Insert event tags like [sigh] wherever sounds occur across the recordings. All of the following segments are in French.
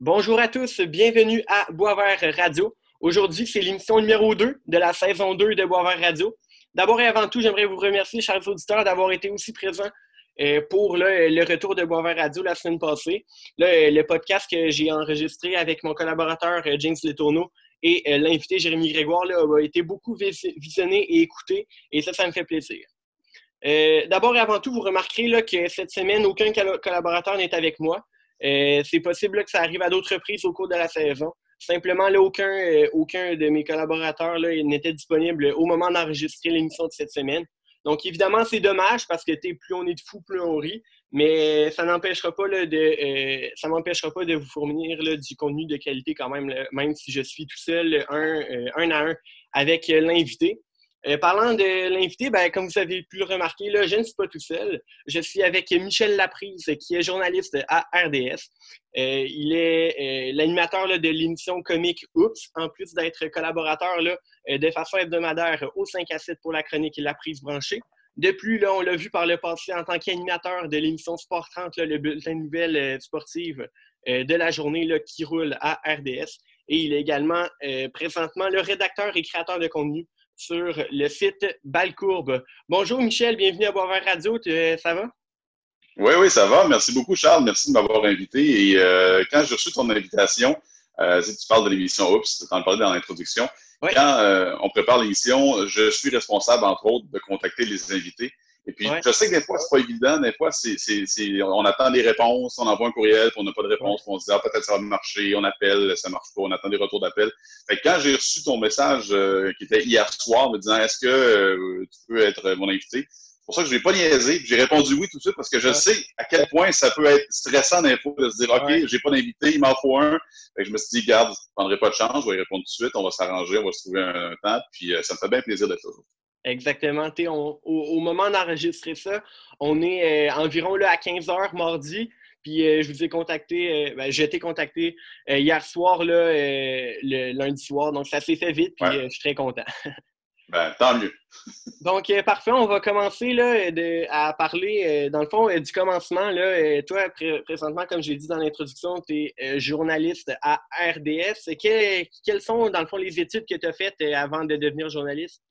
Bonjour à tous, bienvenue à Boisvert Radio. Aujourd'hui, c'est l'émission numéro 2 de la saison 2 de Boisvert Radio. D'abord et avant tout, j'aimerais vous remercier, chers auditeurs, d'avoir été aussi présents euh, pour le retour de Boisvert Radio la semaine passée. le podcast que j'ai enregistré avec mon collaborateur euh, James Letourneau et euh, l'invité Jérémy Grégoire a été beaucoup visionné et écouté, et ça, ça me fait plaisir. D'abord et avant tout, vous remarquerez que cette semaine, aucun collaborateur n'est avec moi. C'est possible que ça arrive à d'autres reprises au cours de la saison. Simplement, aucun, euh, aucun de mes collaborateurs n'était disponible au moment d'enregistrer l'émission de cette semaine. Donc, évidemment, c'est dommage parce que plus on est de fou, plus on rit, mais ça n'empêchera pas de, euh, ça m'empêchera pas de vous fournir du contenu de qualité quand même, même si je suis tout seul, euh, un à un, avec l'invité. Euh, parlant de l'invité, ben, comme vous avez pu le remarquer, je ne suis pas tout seul. Je suis avec Michel Laprise, qui est journaliste à RDS. Euh, il est euh, l'animateur de l'émission comique Oups, en plus d'être collaborateur de façon hebdomadaire au 5 à 7 pour la chronique La Prise branchée. De plus, là, on l'a vu par le passé en tant qu'animateur de l'émission Sport 30, le bulletin de nouvelles sportives de la journée qui roule à RDS. Et il est également présentement le rédacteur et créateur de contenu sur le site Balcourbe. Bonjour Michel, bienvenue à Boisvert Radio. Ça va? Oui, oui, ça va. Merci beaucoup, Charles. Merci de m'avoir invité. Et euh, quand j'ai reçu ton invitation, euh, si tu parles de l'émission Oups, tu en parlais dans l'introduction. Quand euh, on prépare l'émission, je suis responsable, entre autres, de contacter les invités. Et puis, je sais que des fois, c'est pas évident. Des fois, c'est, on attend des réponses, on envoie un courriel, puis on n'a pas de réponse, puis on se dit, ah, peut-être ça va marcher, on appelle, ça marche pas, on attend des retours d'appel. Fait que quand j'ai reçu ton message euh, qui était hier soir, me disant, est-ce que euh, tu peux être mon invité? C'est pour ça que je n'ai pas niaisé, j'ai répondu oui tout de suite parce que je sais à quel point ça peut être stressant d'info de se dire, OK, j'ai pas d'invité, il m'en faut un. Fait que je me suis dit, garde, je ne prendrai pas de chance, je vais y répondre tout de suite, on va s'arranger, on va se trouver un, temps, puis euh, ça me fait bien plaisir d'être là. Exactement. au, moment d'enregistrer ça, on est euh, environ là, à 15 h mardi. Puis euh, je vous ai contacté, euh, ben, j'ai été contacté hier soir, là, le lundi soir. Donc ça s'est fait vite, puis je suis très content. [laughs] ben, tant mieux. [laughs] donc parfait, on va commencer là, à parler, dans le fond, du commencement. Là, toi, présentement, comme j'ai dit dans l'introduction, tu es journaliste à RDS. quelles sont, dans le fond, les études que tu as faites avant de devenir journaliste?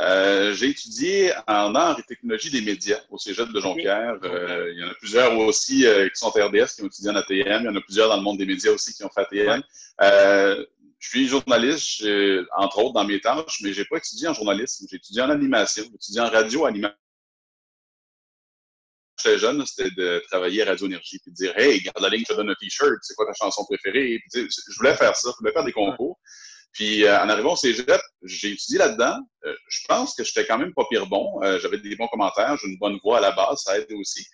Euh, j'ai étudié en art et technologie des médias au Cégep de Jonquière. Euh, il y en a plusieurs aussi euh, qui sont RDS, qui ont étudié en ATM. Il y en a plusieurs dans le monde des médias aussi qui ont fait ATM. je suis journaliste, entre autres, dans mes tâches, mais je n'ai pas étudié en journalisme. J'ai étudié en animation, j'ai étudié en radio-animation. J'étais jeune, c'était de travailler à Radio Énergie puis de dire Hey, garde la ligne, je te donne un t-shirt, c'est quoi ta chanson préférée? je voulais faire ça, je voulais faire des concours. Puis euh, en arrivant au cégep, j'ai étudié là-dedans. Euh, je pense que j'étais quand même pas pire bon. Euh, j'avais des bons commentaires, j'ai une bonne voix à la base, ça aide aussi.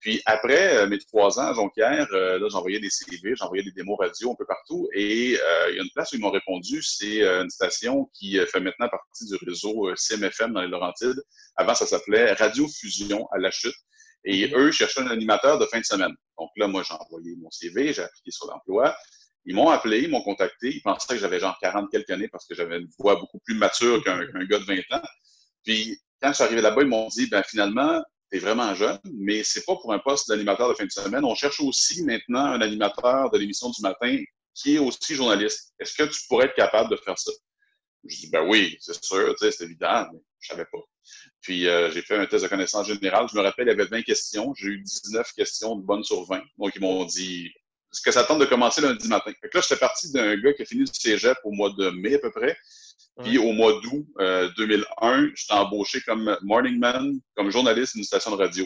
Puis après mes trois ans à Jonquière, là, j'envoyais des CV, j'envoyais des démos radio un peu partout. Et il y a une place où ils m'ont répondu, c'est une station qui fait maintenant partie du réseau CMFM dans les Laurentides. Avant, ça s'appelait Radio Fusion à la chute. Et mm-hmm. eux cherchaient un animateur de fin de semaine. Donc là, moi, j'ai envoyé mon CV, j'ai appliqué sur l'emploi. Ils m'ont appelé, ils m'ont contacté. Ils pensaient que j'avais genre 40 quelques années parce que j'avais une voix beaucoup plus mature qu'un gars de 20 ans. Puis, quand je suis arrivé là-bas, ils m'ont dit, ben finalement, tu es vraiment jeune, mais c'est pas pour un poste d'animateur de fin de semaine. On cherche aussi maintenant un animateur de l'émission du matin qui est aussi journaliste. Est-ce que tu pourrais être capable de faire ça? Je dis, ben oui, c'est sûr, c'est évident, mais je savais pas. Puis euh, j'ai fait un test de connaissance générale. Je me rappelle, il y avait 20 questions. J'ai eu 19 questions de bonnes sur 20. Donc, ils m'ont dit, est-ce que ça tente de commencer lundi matin? Fait que là, j'étais parti d'un gars qui a fini le cégep au mois de mai à peu près. Puis au mois d'août 2001, euh, j'étais embauché comme morning man, comme journaliste d'une station de radio.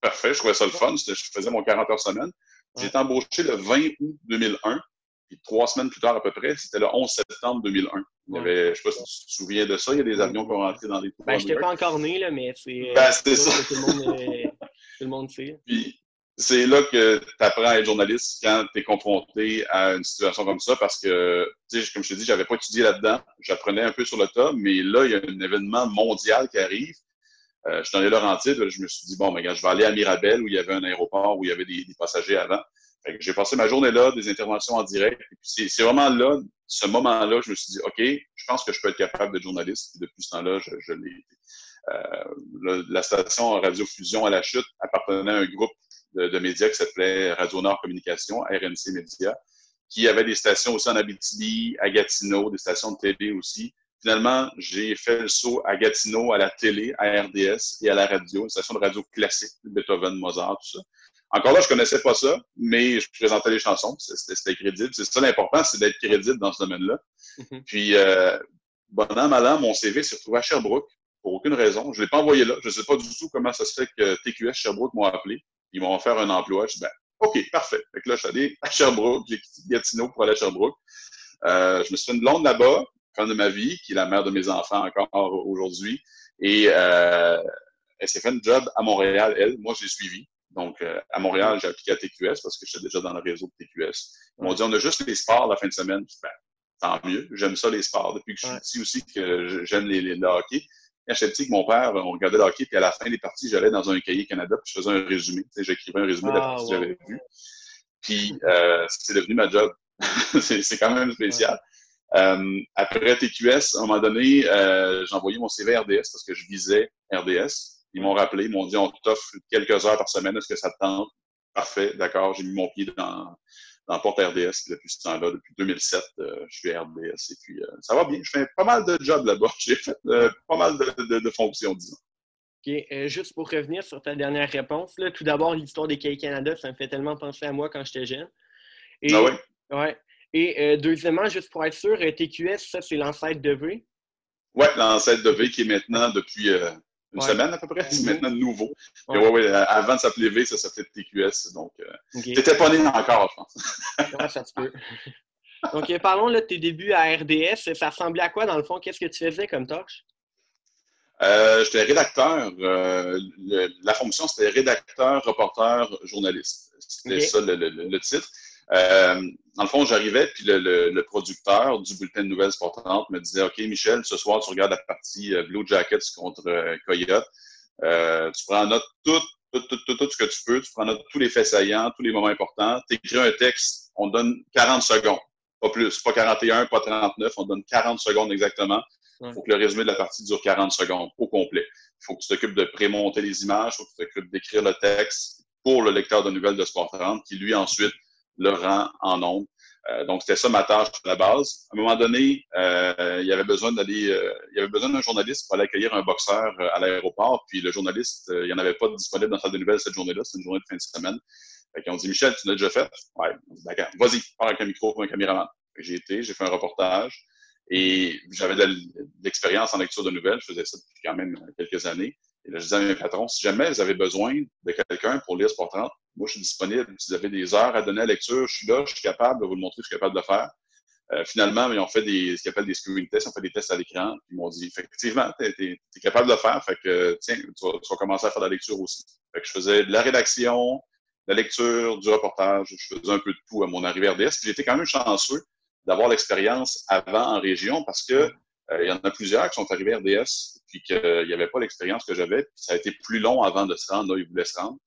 Parfait, je trouvais ça le fun. Je faisais mon 40 heures semaine. J'ai été embauché le 20 août 2001. Puis trois semaines plus tard à peu près, c'était le 11 septembre 2001. Il y avait, je ne sais pas si tu te souviens de ça, il y a des avions qui ont rentré dans les Ben, je n'étais pas encore né, là, mais c'est. Ben, c'était ça. Tout le, monde, tout le monde sait. Puis, c'est là que tu apprends à être journaliste quand tu es confronté à une situation comme ça parce que, comme je te dis, j'avais pas étudié là-dedans. J'apprenais un peu sur le tas, mais là, il y a un événement mondial qui arrive. Euh, je suis dans les Laurentides, je me suis dit, bon, ben, je vais aller à Mirabel où il y avait un aéroport où il y avait des, passagers avant. J'ai passé ma journée là, des interventions en direct. C'est vraiment là, ce moment-là, je me suis dit, OK, je pense que je peux être capable d'être journaliste. Depuis ce temps-là, je, je l'ai été. Euh, la station Radio Fusion à la chute appartenait à un groupe de, médias qui s'appelait Radio Nord Communication, RNC Média, qui avait des stations aussi en Abitibi, à Gatineau, des stations de télé aussi. Finalement, j'ai fait le saut à Gatineau, à la télé, à RDS et à la radio, une station de radio classique, Beethoven, Mozart, tout ça. Encore là, je connaissais pas ça, mais je présentais les chansons, c'était crédible. C'est ça l'important, c'est d'être crédible dans ce domaine-là. Mhm. Puis, euh, bon an, mal an, mon CV s'est retrouvé à Sherbrooke pour aucune raison. Je ne l'ai pas envoyé là. Je ne sais pas du tout comment ça se fait que TQS Sherbrooke m'ont appelé. Ils m'ont offert un emploi. Je dis, ben, OK, parfait. Fait que là, je suis allé à Sherbrooke. J'ai quitté Gatineau pour aller à Sherbrooke. Euh, je me suis fait une blonde là-bas, femme de ma vie, qui est la mère de mes enfants encore aujourd'hui. Et euh, elle s'est fait un job à Montréal, elle. Moi, j'ai suivi. Donc, euh, à Montréal, j'ai appliqué à TQS parce que j'étais déjà dans le réseau de TQS. Ils m'ont dit, on a juste les sports la fin de semaine. Ben, tant mieux. J'aime ça, les sports. Depuis que je suis ici aussi, que j'aime les, les, le hockey. Quand j'étais petit, avec mon père, on regardait le hockey, puis à la fin des parties, j'allais dans un cahier Canada, puis je faisais un résumé. J'écrivais un résumé de la ah, partie que j'avais vue. Puis, euh, c'est devenu ma job. [laughs] c'est quand même spécial. Euh, après TQS, à un moment donné, euh, j'ai envoyé mon CV à RDS parce que je visais RDS. Ils m'ont rappelé, ils m'ont dit on t'offre quelques heures par semaine, est-ce que ça te tente? Parfait, d'accord. J'ai mis mon pied dans, dans Porte RDS depuis ce temps-là, depuis 2007, euh, je suis RDS et puis euh, ça va bien. Je fais pas mal de jobs là-bas. [laughs] J'ai fait euh, pas mal de, fonctions, disons. OK. juste pour revenir sur ta dernière réponse, là, tout d'abord, l'histoire des Cahiers Canada, ça me fait tellement penser à moi quand j'étais jeune. ah oui? Ouais. Et deuxièmement, juste pour être sûr, TQS, ça, c'est l'ancêtre de V? Oui, l'ancêtre de V qui est maintenant depuis une semaine à peu près. C'est [laughs] maintenant nouveau. Ouais. Ouais, avant de s'appeler V, ça s'appelait TQS. Donc, euh, t'étais pas né encore, je pense. [laughs] ouais, ça se peut. [laughs] Donc, parlons là, de tes débuts à RDS. Ça ressemblait à quoi, dans le fond? Qu'est-ce que tu faisais comme tâche? Euh, J'étais rédacteur. Euh, la fonction, c'était rédacteur, reporter, journaliste. C'était ça le, le, titre. Euh, dans le fond, j'arrivais, puis le, le, producteur du bulletin de nouvelles sportantes me disait OK, Michel, ce soir, tu regardes la partie euh, Blue Jackets contre euh, Coyote. Euh, tu prends note tout, tout, tout, tout, ce que tu peux. Tu prends note tous les faits saillants, tous les moments importants. Tu écris un texte, on donne 40 secondes. Pas plus, pas 41, pas 39, on donne 40 secondes exactement. Il faut que le résumé de la partie dure 40 secondes au complet. Il faut que tu t'occupes de prémonter les images, il faut que tu t'occupes d'écrire le texte pour le lecteur de nouvelles de Sport 30, qui lui ensuite le rang en nombre. Euh, donc, c'était ça ma tâche à la base. À un moment donné, euh, il y avait besoin d'aller, euh, il y avait besoin d'un journaliste pour aller accueillir un boxeur à l'aéroport. Puis le journaliste, il n'y en avait pas disponible dans la salle de nouvelles cette journée-là. C'était une journée de fin de semaine. Fait ont dit, Michel, tu l'as déjà fait? Ouais. d'accord. Vas-y, parle avec un micro pour un caméraman. J'ai été, j'ai fait un reportage. Et j'avais de l'expérience en lecture de nouvelles. Je faisais ça depuis quand même quelques années. Et là, je disais à mes patrons, si jamais vous avez besoin de quelqu'un pour lire Sport 30, moi, je suis disponible. Si vous avez des heures à donner à la lecture, je suis là, je suis capable de vous le montrer, je suis capable de le faire. Euh, finalement, ils ont fait des, ce qu'ils appellent des screening tests, ils ont fait des tests à l'écran, ils m'ont dit, effectivement, tu es, capable de le faire, fait que, tiens, tu vas, commencer à faire de la lecture aussi. Fait que je faisais de la rédaction, de la lecture, du reportage, je faisais un peu de tout à mon arrivée à RDS. J'étais quand même chanceux d'avoir l'expérience avant en région parce que il y en a plusieurs qui sont arrivés à RDS puis qu'il n'y avait pas l'expérience que j'avais. Ça a été plus long avant de se rendre là, ils voulaient se rendre.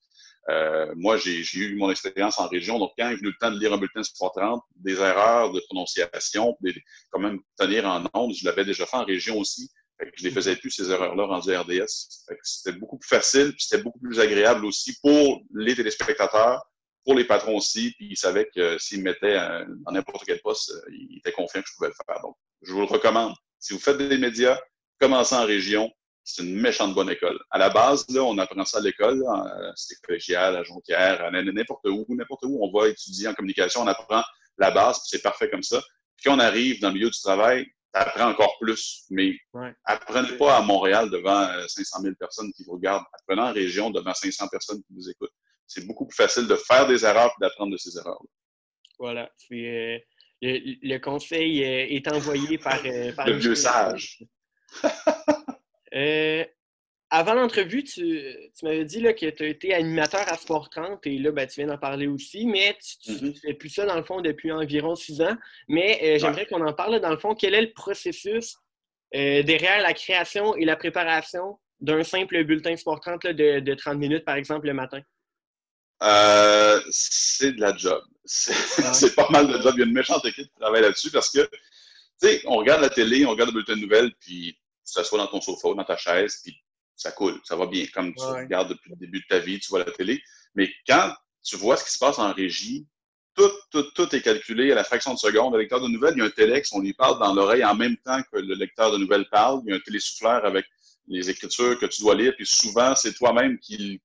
Euh, moi, j'ai eu mon expérience en région, donc quand est venu le temps de lire un bulletin de Sport 30, des erreurs de prononciation, des, quand même tenir en ondes, je l'avais déjà fait en région aussi. Fait que je les faisais plus, ces erreurs-là, rendues à RDS. C'était beaucoup plus facile, puis c'était beaucoup plus agréable aussi pour les téléspectateurs, pour les patrons aussi, puis ils savaient que s'ils me mettaient dans n'importe quel poste, euh, ils étaient confiants que je pouvais le faire. Donc, je vous le recommande. Si vous faites des médias, commencez en région, c'est une méchante bonne école. À la base, là, on apprend ça à l'école, c'est collégial, à Jonquière, à n'importe où, n'importe où on va étudier en communication, on apprend la base, c'est parfait comme ça. Puis quand on arrive dans le milieu du travail, apprends encore plus. Mais apprenez pas à Montréal devant 500 euh, 000 personnes qui vous regardent. Apprenez en région devant 500 personnes qui vous écoutent. C'est beaucoup plus facile de faire des erreurs que d'apprendre de ces erreurs. -là. Voilà. Euh, le, conseil euh, est envoyé par, par le vieux sage. Euh, avant l'entrevue, tu, m'avais dit là, que tu as été animateur à Sport 30 et là, ben, tu viens d'en parler aussi, mais tu ne mm-hmm. fais plus ça dans le fond depuis environ six ans. Mais euh, j'aimerais qu'on en parle dans le fond. Quel est le processus euh, derrière la création et la préparation d'un simple bulletin Sport 30 de, 30 minutes, par exemple, le matin? C'est de la job. C'est pas mal de job. Il y a une méchante équipe qui travaille là-dessus parce que, tu sais, on regarde la télé, on regarde le bulletin de nouvelles, puis tu t'assois dans ton sofa, dans ta chaise, puis ça coule, ça va bien. Comme tu regardes depuis le début de ta vie, tu vois la télé. Mais quand tu vois ce qui se passe en régie. Tout, tout, tout est calculé à la fraction de seconde. Le lecteur de nouvelles, il y a un téléx, on lui parle dans l'oreille en même temps que le lecteur de nouvelles parle. Il y a un télésouffleur avec les écritures que tu dois lire. Puis souvent, c'est toi-même qui,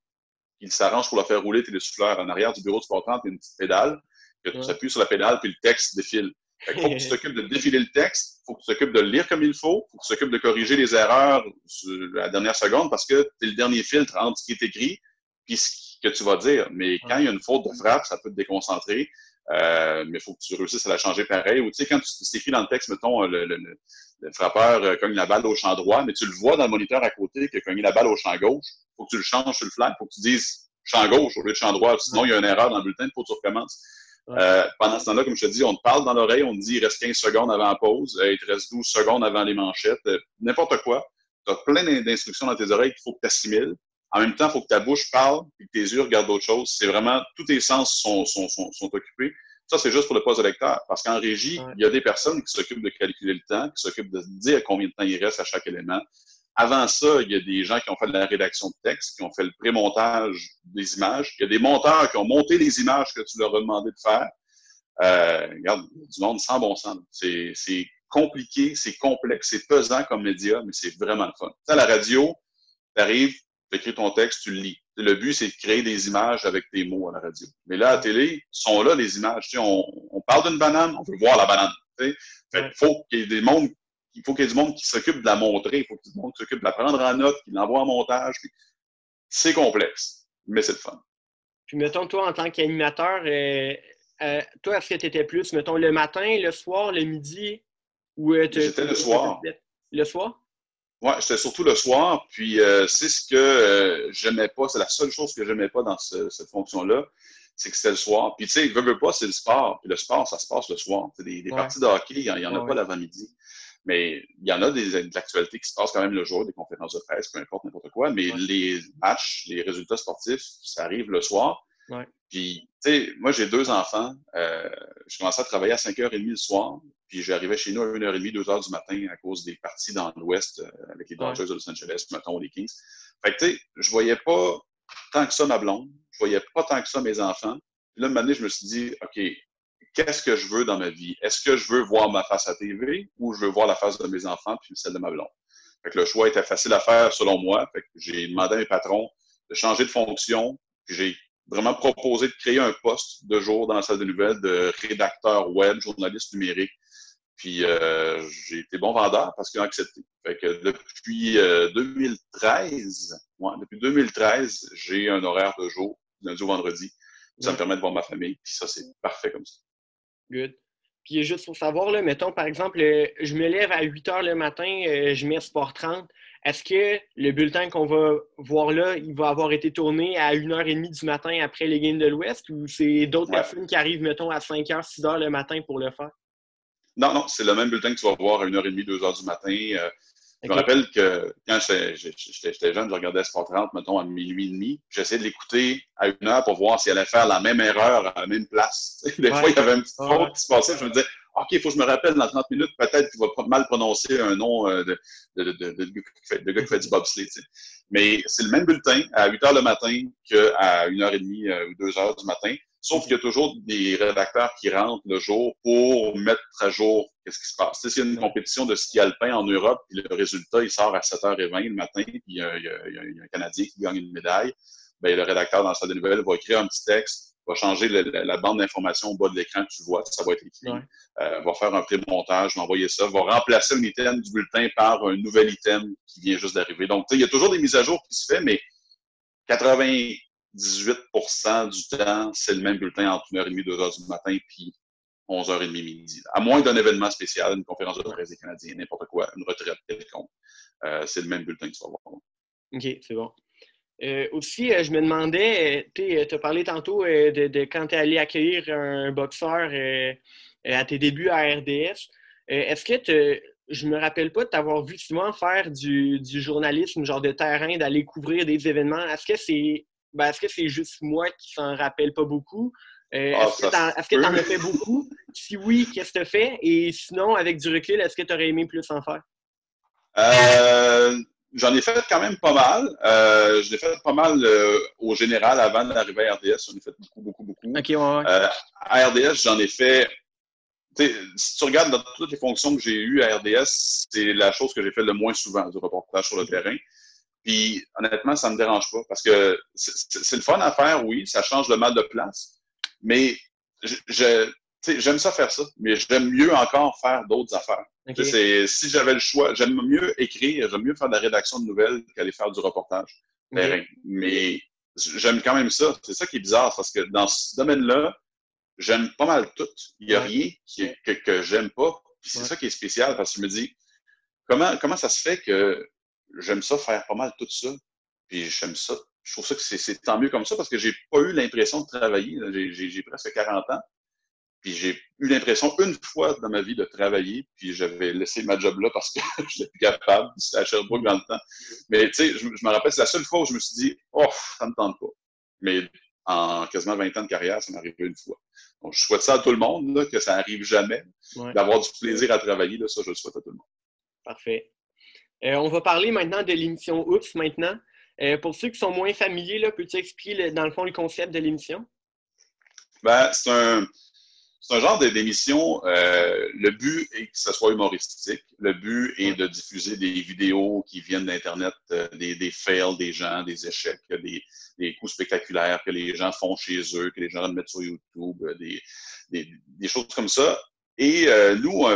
qui s'arrange pour le faire rouler, télésouffleur. En arrière du bureau de support 30, il y a une petite pédale. Que tu appuies sur la pédale, puis le texte défile. Il faut que tu [laughs] t'occupes de défiler le texte, il faut que tu t'occupes de le lire comme il faut, il faut que tu t'occupes de corriger les erreurs à la dernière seconde parce que tu es le dernier filtre entre ce qui est écrit puis ce que tu vas dire. Mais quand il y a une faute de frappe, ça peut te déconcentrer. Euh, mais il faut que tu réussisses à la changer pareil. Ou tu sais, quand tu écrit dans le texte, mettons, le, le, le, frappeur euh, cogne la balle au champ droit, mais tu le vois dans le moniteur à côté qu'il a cogné la balle au champ gauche. Il faut que tu le changes sur le flanc. Il faut que tu dises champ gauche au lieu de champ droit. Sinon, il y a une erreur dans le bulletin, il faut que tu recommences. Euh, pendant ce temps-là, comme je te dis, on te parle dans l'oreille, on te dit il reste 15 secondes avant la pause, euh, il te reste 12 secondes avant les manchettes, euh, n'importe quoi. Tu as plein d'instructions dans tes oreilles qu'il faut que tu assimiles. En même temps, il faut que ta bouche parle et que tes yeux regardent d'autres choses. C'est vraiment, tous tes sens sont, sont, sont, sont occupés. Ça, c'est juste pour le poste de lecteur. Parce qu'en régie, il y a des personnes qui s'occupent de calculer le temps, qui s'occupent de dire combien de temps il reste à chaque élément. Avant ça, il y a des gens qui ont fait de la rédaction de texte, qui ont fait le pré-montage des images. Il y a des monteurs qui ont monté les images que tu leur as demandé de faire. Euh, regarde, du monde sans bon sens. C'est compliqué, c'est complexe, c'est pesant comme média, mais c'est vraiment le fun. à la radio, tu arrives, tu écris ton texte, tu le lis. Le but, c'est de créer des images avec tes mots à la radio. Mais là, à la télé, sont là les images. on, on parle d'une banane, on veut voir la banane. Fait faut qu'il y ait des mondes il faut qu'il y ait du monde qui s'occupe de la montrer, il faut qu'il y ait du monde qui s'occupe de la prendre en note, qui l'envoie en montage. C'est complexe, mais c'est le fun. Puis mettons, toi, en tant qu'animateur, euh, euh, toi, est-ce que tu étais plus, mettons, le matin, le soir, le midi? ou euh, J'étais le soir. Le soir? Oui, j'étais surtout le soir. Puis c'est ce que j'aimais pas, c'est la seule chose que j'aimais pas dans cette fonction-là, c'est que c'était le soir. Puis tu sais, veux, veux pas, c'est le sport. Puis le sport, ça se passe le soir. Des, des parties de hockey, il n'y en, a pas l'avant-midi. Mais il y en a des, de l'actualité qui se passe quand même le jour, des conférences de presse, peu importe, n'importe quoi. Mais les matchs, les résultats sportifs, ça arrive le soir. Puis, tu sais, moi, j'ai deux enfants. Euh, je commençais à travailler à 5h30 le soir. Puis, j'arrivais chez nous à 1h30, 2h du matin à cause des parties dans l'Ouest euh, avec les Dodgers de Los Angeles, mettons, les Kings. Fait que, tu sais, je voyais pas tant que ça ma blonde. Je voyais pas tant que ça mes enfants. Puis là, un moment je me suis dit, OK, qu'est-ce que je veux dans ma vie? Est-ce que je veux voir ma face à TV ou je veux voir la face de mes enfants puis celle de ma blonde? Fait que le choix était facile à faire selon moi. Fait que j'ai demandé à mes patrons de changer de fonction. Puis j'ai vraiment proposé de créer un poste de jour dans la salle de nouvelles de rédacteur web, journaliste numérique. Puis euh, j'ai été bon vendeur parce qu'ils ont accepté. Fait que depuis 2013, euh, depuis 2013, j'ai un horaire de jour, lundi au vendredi. Ça me permet de voir ma famille. Puis ça, c'est parfait comme ça. Good. Puis juste pour savoir, là, mettons, par exemple, je me lève à 8 heures le matin, euh, je mets Sport 30. Est-ce que le bulletin qu'on va voir là, il va avoir été tourné à 1h30 du matin après les Games de l'Ouest ou c'est d'autres personnes qui arrivent, mettons, à 5h, 6h le matin pour le faire? Non, non, c'est le même bulletin que tu vas voir à 1h30, 2h du matin. Euh, je me rappelle que quand j'étais jeune, je regardais Sport 30, mettons, à minuit et demi. J'essayais de l'écouter à une heure pour voir s'il allait faire la même erreur à la même place. [laughs] Des fois, il y avait un petit faute qui se passait. Je me disais, OK, il faut que je me rappelle dans 30 minutes, peut-être qu'il va mal prononcer un nom euh, de, de, de, de, gars qui fait du bobsleigh. Mais c'est le même bulletin à 8 heures le matin qu'à 1h30 euh, ou 2 h du matin. Sauf qu'il y a toujours des rédacteurs qui rentrent le jour pour mettre à jour qu'est-ce qui se passe. Tu sais, s'il y a une compétition de ski alpin en Europe, puis le résultat, il sort à 7h20 le matin, puis il y, a, il, y a, un Canadien qui gagne une médaille, bien, le rédacteur dans la salle de nouvelles va écrire un petit texte, va changer la bande d'information au bas de l'écran que tu vois, ça va être écrit, euh, va faire un pré-montage, va envoyer ça, va remplacer un item du bulletin par un nouvel item qui vient juste d'arriver. Donc, tu sais, il y a toujours des mises à jour qui se font, mais 80 18% du temps, c'est le même bulletin entre 1h30 et 2h du matin, puis 11h30 midi. À moins d'un événement spécial, une conférence de presse des Canadiens, n'importe quoi, une retraite quelconque. Euh, c'est le même bulletin que tu vas voir. OK, c'est bon. Euh, aussi, euh, je me demandais, tu as parlé tantôt de, quand tu es allé accueillir un boxeur à tes débuts à RDS. Est-ce que je me rappelle pas de t'avoir vu souvent faire du, du, journalisme, genre de terrain, d'aller couvrir des événements. Est-ce que c'est ben, est-ce que c'est juste moi qui s'en rappelle pas beaucoup? Euh, ah, est-ce que tu en as fait beaucoup? [laughs] Si oui, qu'est-ce que tu as fait? Et sinon, avec du recul, est-ce que tu aurais aimé plus en faire? Euh, j'en ai fait quand même pas mal. Euh, je l'ai fait pas mal euh, au général avant d'arriver à RDS. J'en ai fait beaucoup, beaucoup, beaucoup. OK, ouais, ouais. À RDS, j'en ai fait. Si tu regardes dans toutes les fonctions que j'ai eues à RDS, c'est la chose que j'ai fait le moins souvent, du reportage sur le terrain. Puis, honnêtement, ça me dérange pas parce que c'est le fun à faire, oui, ça change le mal de place. Mais je, j'aime ça faire ça, mais j'aime mieux encore faire d'autres affaires. Si j'avais le choix, j'aime mieux écrire, j'aime mieux faire de la rédaction de nouvelles qu'aller faire du reportage Mais j'aime quand même ça. C'est ça qui est bizarre, parce que dans ce domaine-là, j'aime pas mal tout. Il n'y a rien que, que j'aime pas. c'est ça qui est spécial, parce que je me dis, comment, comment ça se fait que j'aime ça faire pas mal tout ça? Puis j'aime ça. Je trouve ça que c'est tant mieux comme ça, parce que j'ai pas eu l'impression de travailler. J'ai presque 40 ans. Puis j'ai eu l'impression une fois dans ma vie de travailler, puis j'avais laissé ma job là parce que [laughs] je n'étais plus capable. C'était à Sherbrooke dans le temps. Mais tu sais, je, me rappelle, c'est la seule fois où je me suis dit, oh, ça ne me tente pas. Mais en quasiment 20 ans de carrière, ça m'est arrivé une fois. Donc, je souhaite ça à tout le monde, là, que ça n'arrive jamais. D'avoir du plaisir à travailler, là, ça, je le souhaite à tout le monde. Parfait. Euh, on va parler maintenant de l'émission Oups maintenant. Euh, pour ceux qui sont moins familiers, peux-tu expliquer, dans le fond, le concept de l'émission? Ben, c'est un un genre d'émission. Euh, le but est que ce soit humoristique. Le but est de diffuser des vidéos qui viennent d'Internet, des, fails des gens, des échecs, des, coups spectaculaires que les gens font chez eux, que les gens mettent sur YouTube, des choses comme ça. Et nous,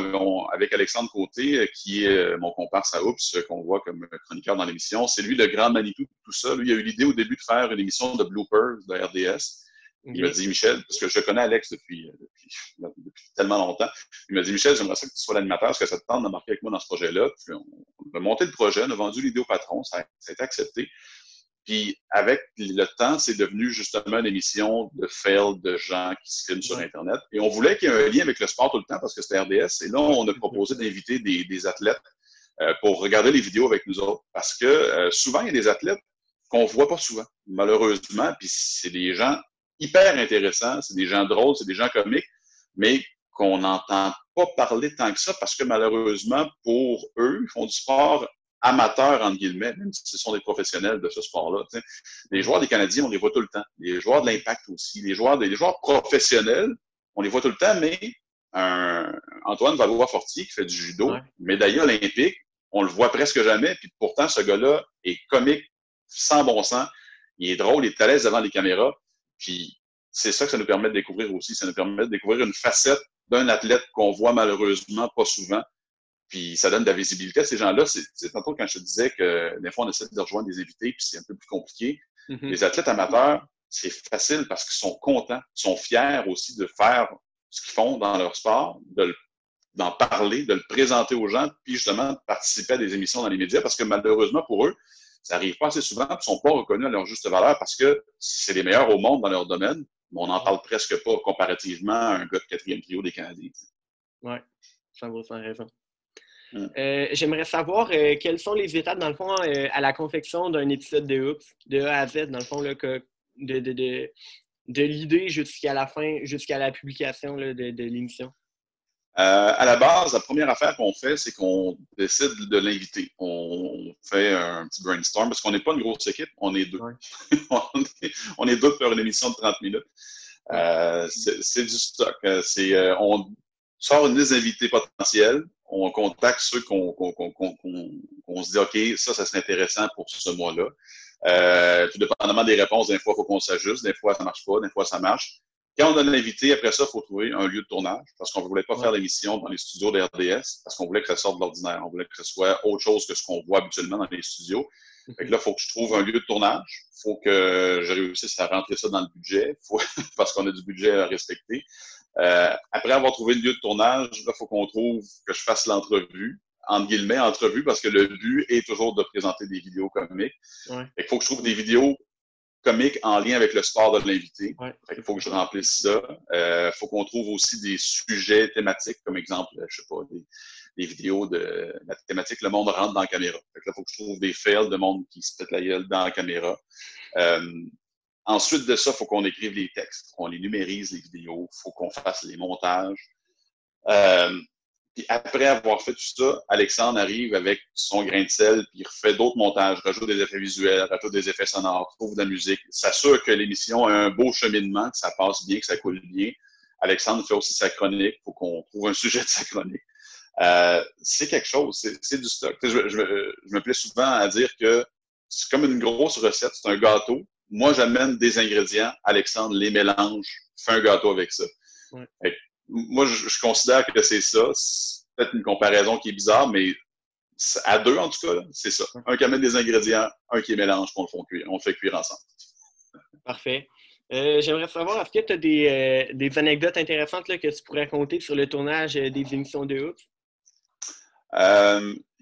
avec Alexandre Côté, qui est mon comparse à Oups, qu'on voit comme chroniqueur dans l'émission, c'est lui le grand Manitou tout ça. Lui, il a eu l'idée au début de faire une émission de bloopers de RDS. Il m'a dit, Michel, parce que je connais Alex depuis, depuis, tellement longtemps, il m'a dit, Michel, j'aimerais ça que tu sois l'animateur, parce que ça te tente d'embarquer avec moi dans ce projet-là. Puis on, a monté le projet, on a vendu l'idée au patron, ça, a été accepté. Puis avec le temps, c'est devenu justement une émission de fail de gens qui se filment sur Internet. Et on voulait qu'il y ait un lien avec le sport tout le temps parce que c'était RDS. Et là, on a proposé [laughs] d'inviter des, des, athlètes euh, pour regarder les vidéos avec nous autres. Parce que euh, souvent, il y a des athlètes qu'on voit pas souvent, malheureusement. Puis c'est des gens hyper intéressants, c'est des gens drôles, c'est des gens comiques, mais qu'on n'entend pas parler tant que ça parce que malheureusement, pour eux, ils font du sport amateur, entre guillemets, même si ce sont des professionnels de ce sport-là. Les joueurs des Canadiens, on les voit tout le temps. Les joueurs de l'Impact aussi. Les joueurs, des, joueurs professionnels, on les voit tout le temps, mais un Antoine Valois-Fortier qui fait du judo, médaillé olympique, on le voit presque jamais, puis pourtant, ce gars-là est comique, sans bon sens, il est drôle, il est à l'aise devant les caméras, puis c'est ça que ça nous permet de découvrir aussi. Ça nous permet de découvrir une facette d'un athlète qu'on voit malheureusement pas souvent. Puis ça donne de la visibilité à ces gens-là. C'est tantôt quand je te disais que des fois, on essaie de rejoindre des invités, puis c'est un peu plus compliqué. Mm-hmm. Les athlètes amateurs, c'est facile parce qu'ils sont contents, ils sont fiers aussi de faire ce qu'ils font dans leur sport, d'en parler, de le présenter aux gens, puis justement de participer à des émissions dans les médias parce que malheureusement pour eux, ça arrive pas assez souvent, ils ne sont pas reconnus à leur juste valeur parce que c'est les meilleurs au monde dans leur domaine, mais on n'en parle presque pas comparativement à un gars de quatrième trio des Canadiens. Oui, ça vaut sans raison. Hum. Euh, j'aimerais savoir euh, quelles sont les étapes, dans le fond, euh, à la confection d'un épisode de Hoops, de A à Z, dans le fond, là, que, de, de, de, de l'idée jusqu'à la fin, jusqu'à la publication là, de, l'émission? À la base, la première affaire qu'on fait, c'est qu'on décide de l'inviter. On fait un petit brainstorm parce qu'on n'est pas une grosse équipe, on est deux. [laughs] on, est, deux pour une émission de 30 minutes. C'est du stock. On sort une liste d'invités potentiels, on contacte ceux qu'on, se dit, OK, ça, ça serait intéressant pour ce mois-là. tout dépendamment des réponses, des fois, il faut qu'on s'ajuste, des fois, ça marche pas, des fois, ça marche. Quand on a l'invité, après ça, il faut trouver un lieu de tournage parce qu'on ne voulait pas faire l'émission dans les studios de RDS parce qu'on voulait que ça sorte de l'ordinaire. On voulait que ce soit autre chose que ce qu'on voit habituellement dans les studios. Fait là, il faut que je trouve un lieu de tournage. Il faut que je réussisse à rentrer ça dans le budget [laughs] parce qu'on a du budget à respecter. Euh, après avoir trouvé le lieu de tournage, il faut qu'on trouve que je fasse l'entrevue entre guillemets, entrevue, parce que le but est toujours de présenter des vidéos comiques. Il faut que je trouve des vidéos comique en lien avec le sport de l'invité. Il faut que je remplisse ça. Il euh, faut qu'on trouve aussi des sujets thématiques, comme exemple, je sais pas, des, vidéos de la thématique Le monde rentre dans la caméra. il faut que je trouve des fails de monde qui se pète la gueule dans la caméra. Euh, ensuite de ça, il faut qu'on écrive les textes, qu'on les numérise, les vidéos, il faut qu'on fasse les montages. Euh, Puis après avoir fait tout ça, Alexandre arrive avec son grain de sel, puis il refait d'autres montages, rajoute des effets visuels, rajoute des effets sonores, trouve de la musique, s'assure que l'émission a un beau cheminement, que ça passe bien, que ça coule bien. Alexandre fait aussi sa chronique, faut qu'on trouve un [laughs] sujet de sa chronique. Euh, c'est quelque chose, c'est du stock. Je, me plais souvent à dire que c'est comme une grosse recette, c'est un gâteau. Moi, j'amène des ingrédients, Alexandre les mélange, fait un gâteau avec ça. Ouais moi, je, considère que c'est ça. C'est peut-être une comparaison qui est bizarre, mais à deux, en tout cas, c'est ça. Un qui amène des ingrédients, un qui les mélange, on le fait cuire, on fait cuire ensemble. Parfait. Euh, j'aimerais savoir, est-ce que tu as des, euh, des, anecdotes intéressantes là, que tu pourrais raconter sur le tournage euh, des émissions de Hoops?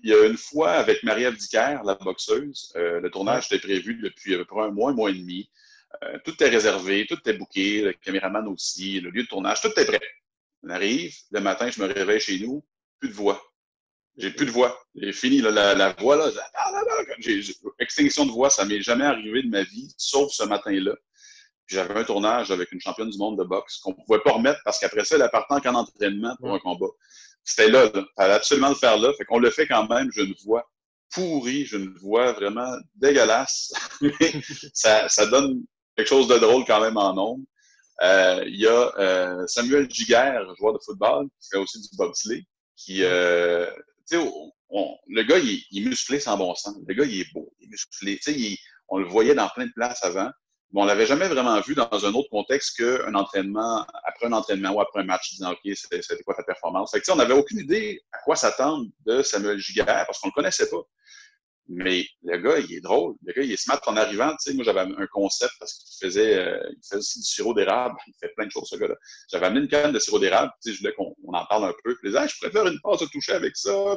Il y a une fois avec Marie-Ève la boxeuse, le tournage était prévu depuis à peu près un mois, un mois et demi. tout est réservé, tout est booké, le caméraman aussi, le lieu de tournage, tout est prêt. On arrive, le matin, je me réveille chez nous, plus de voix. J'ai plus de voix. J'ai fini la, la, voix, là. J'ai, extinction de voix, ça m'est jamais arrivé de ma vie, sauf ce matin-là. j'avais un tournage avec une championne du monde de boxe qu'on pouvait pas remettre parce qu'après ça, elle partait qu'en entraînement pour un combat. C'était là, là. Fallait absolument le faire là. Fait qu'on le fait quand même. Je une voix pourrie, je une voix vraiment dégueulasse. [laughs] ça, ça donne quelque chose de drôle quand même en nombre. Euh, il y a euh, Samuel Giguère, joueur de football, qui fait aussi du bobsleigh, qui, euh, tu sais, le gars, il, est musclé sans bon sens. Le gars, il est beau, il est musclé. Tu sais, on le voyait dans plein de places avant, mais on l'avait jamais vraiment vu dans un autre contexte qu'un entraînement, après un entraînement ou après un match, disant, OK, c'était quoi ta performance? On n'avait aucune idée à quoi s'attendre de Samuel Giguère parce qu'on le connaissait pas. Mais le gars, il est drôle. Le gars, il est smart en arrivant. Tu sais, moi, j'avais un concept parce qu'il faisait, euh, il faisait aussi du sirop d'érable. Il fait plein de choses, ce gars-là. J'avais amené une canne de sirop d'érable. Tu je voulais qu'on en parle un peu. Puis, je préfère une passe à toucher avec ça.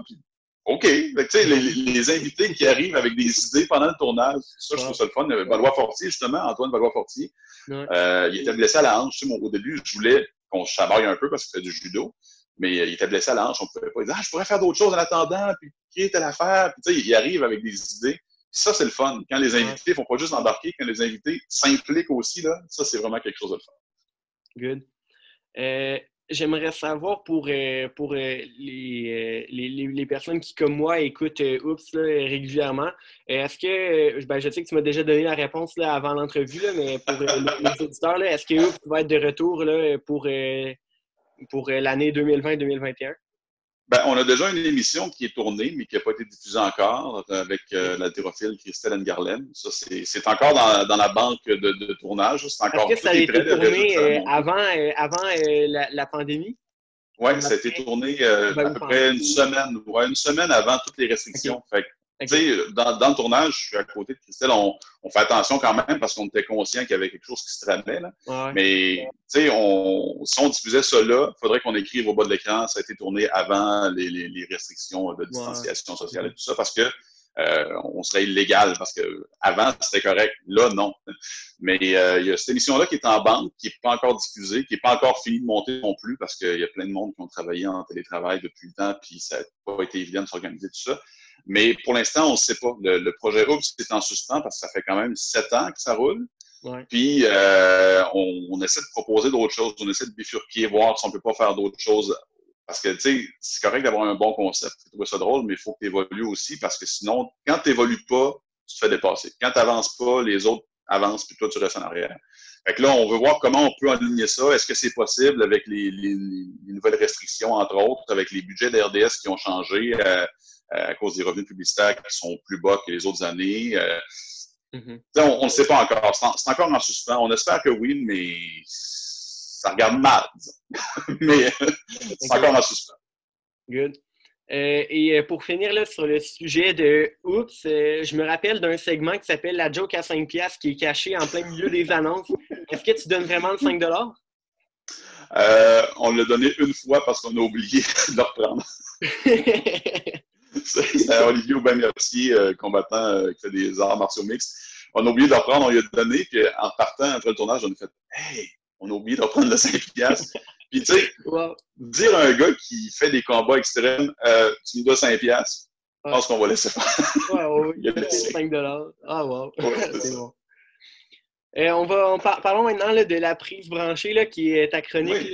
OK. les, les, invités qui arrivent avec des idées pendant le tournage, ça, je trouve ça le fun. Valois Fortier, justement, Antoine Valois Fortier. Euh, il était blessé à la hanche. Au début, je voulais qu'on se chabaille un peu parce qu'il fait du judo mais il était blessé à la hanche, on pouvait pas dire Ah, je pourrais faire d'autres choses en attendant, puis qui est à l'affaire. Puis, il arrive avec des idées. Ça, c'est le fun. Quand les invités ne font pas juste embarquer, quand les invités s'impliquent aussi, là, ça, c'est vraiment quelque chose de fun. Good. Euh, j'aimerais savoir pour, euh, pour euh, les, les, les, personnes qui, comme moi, écoutent Oups régulièrement, est-ce que, ben, je sais que tu m'as déjà donné la réponse là, avant l'entrevue, mais pour les, auditeurs, est-ce que Oups va être de retour là, pour pour euh, l'année 2020-2021? Ben, on a déjà une émission qui est tournée, mais qui n'a pas été diffusée encore, avec euh, l'haltérophile Christelle Engarlem. Ça, c'est encore dans, dans, la banque de, de tournage. C'est encore Est-ce que ça a été tourné euh, avant, euh, avant la, la, pandémie? Oui, ça a été tourné à peu près une semaine, ouais, une semaine avant toutes les restrictions. Fait dans, dans, le tournage, je suis à côté de Christelle, on, on fait attention quand même parce qu'on était conscient qu'il y avait quelque chose qui se tramait. Là. Mais on, si on diffusait là, il faudrait qu'on écrive au bas de l'écran, ça a été tourné avant les, les, les restrictions de distanciation sociale et tout ça, parce que euh, on serait illégal parce que avant c'était correct, là non. Mais euh, il y a cette émission-là qui est en banque, qui n'est pas encore diffusée, qui n'est pas encore finie de monter non plus parce qu'il y a plein de monde qui ont travaillé en télétravail depuis le temps, puis ça n'a pas été évident de s'organiser tout ça. Mais pour l'instant, on ne sait pas. Le, projet Oops est en suspens parce que ça fait quand même sept ans que ça roule. Puis, euh, on, essaie de proposer d'autres choses. On essaie de bifurquer, voir si on ne peut pas faire d'autres choses. Parce que, tu sais, c'est correct d'avoir un bon concept. Tu trouves ça drôle, mais il faut que tu évolues aussi parce que sinon, quand tu n'évolues pas, tu te fais dépasser. Quand tu n'avances pas, les autres avancent puis toi, tu restes en arrière. Fait que là, on veut voir comment on peut aligner ça. Est-ce que c'est possible avec les, nouvelles restrictions, entre autres, avec les budgets d'RDS qui ont changé? Euh, euh, à cause des revenus publicitaires qui sont plus bas que les autres années. Euh, mm-hmm. On ne sait pas encore. C'est encore en suspens. On espère que oui, mais ça regarde mal. [laughs] mais c'est encore en suspens. Good. Euh, et pour finir là, sur le sujet de Oups, je me rappelle d'un segment qui s'appelle La joke à 5 piastres qui est caché en plein milieu des annonces. Est-ce que tu donnes vraiment le 5 euh, On l'a donné une fois parce qu'on a oublié [laughs] de le reprendre. [laughs] C'est Olivier Aubin-Mercier, euh, combattant euh, qui fait des arts martiaux mixtes. On a oublié de reprendre, on lui a donné, puis en partant après le tournage, on a fait Hey, on a oublié de reprendre le 5 piastres. [laughs] Puis tu sais, dire à un gars qui fait des combats extrêmes, euh, tu me dois 5 piastres, je pense qu'on va laisser faire. Ouais, ouais, [laughs] il y a 5 dollars. Ah wow, c'est [laughs] bon. on va, parlons maintenant de la prise branchée, là, qui est ta chronique